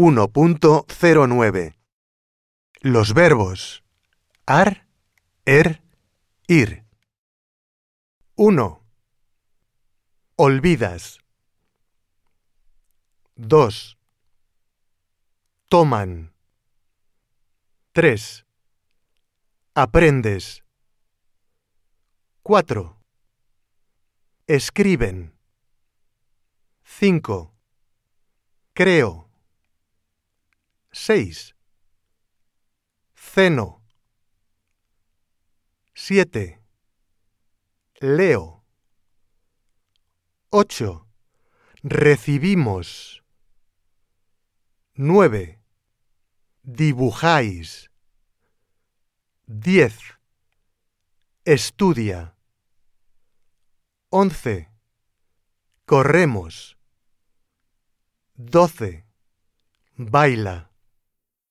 1.09 Los verbos ar, er, ir. 1. Olvidas. 2. Toman. 3. Aprendes. 4. Escriben. 5. Creo. 6. Ceno. 7. Leo. 8. Recibimos. 9. Dibujáis. 10. Estudia. 11. Corremos. 12. Baila.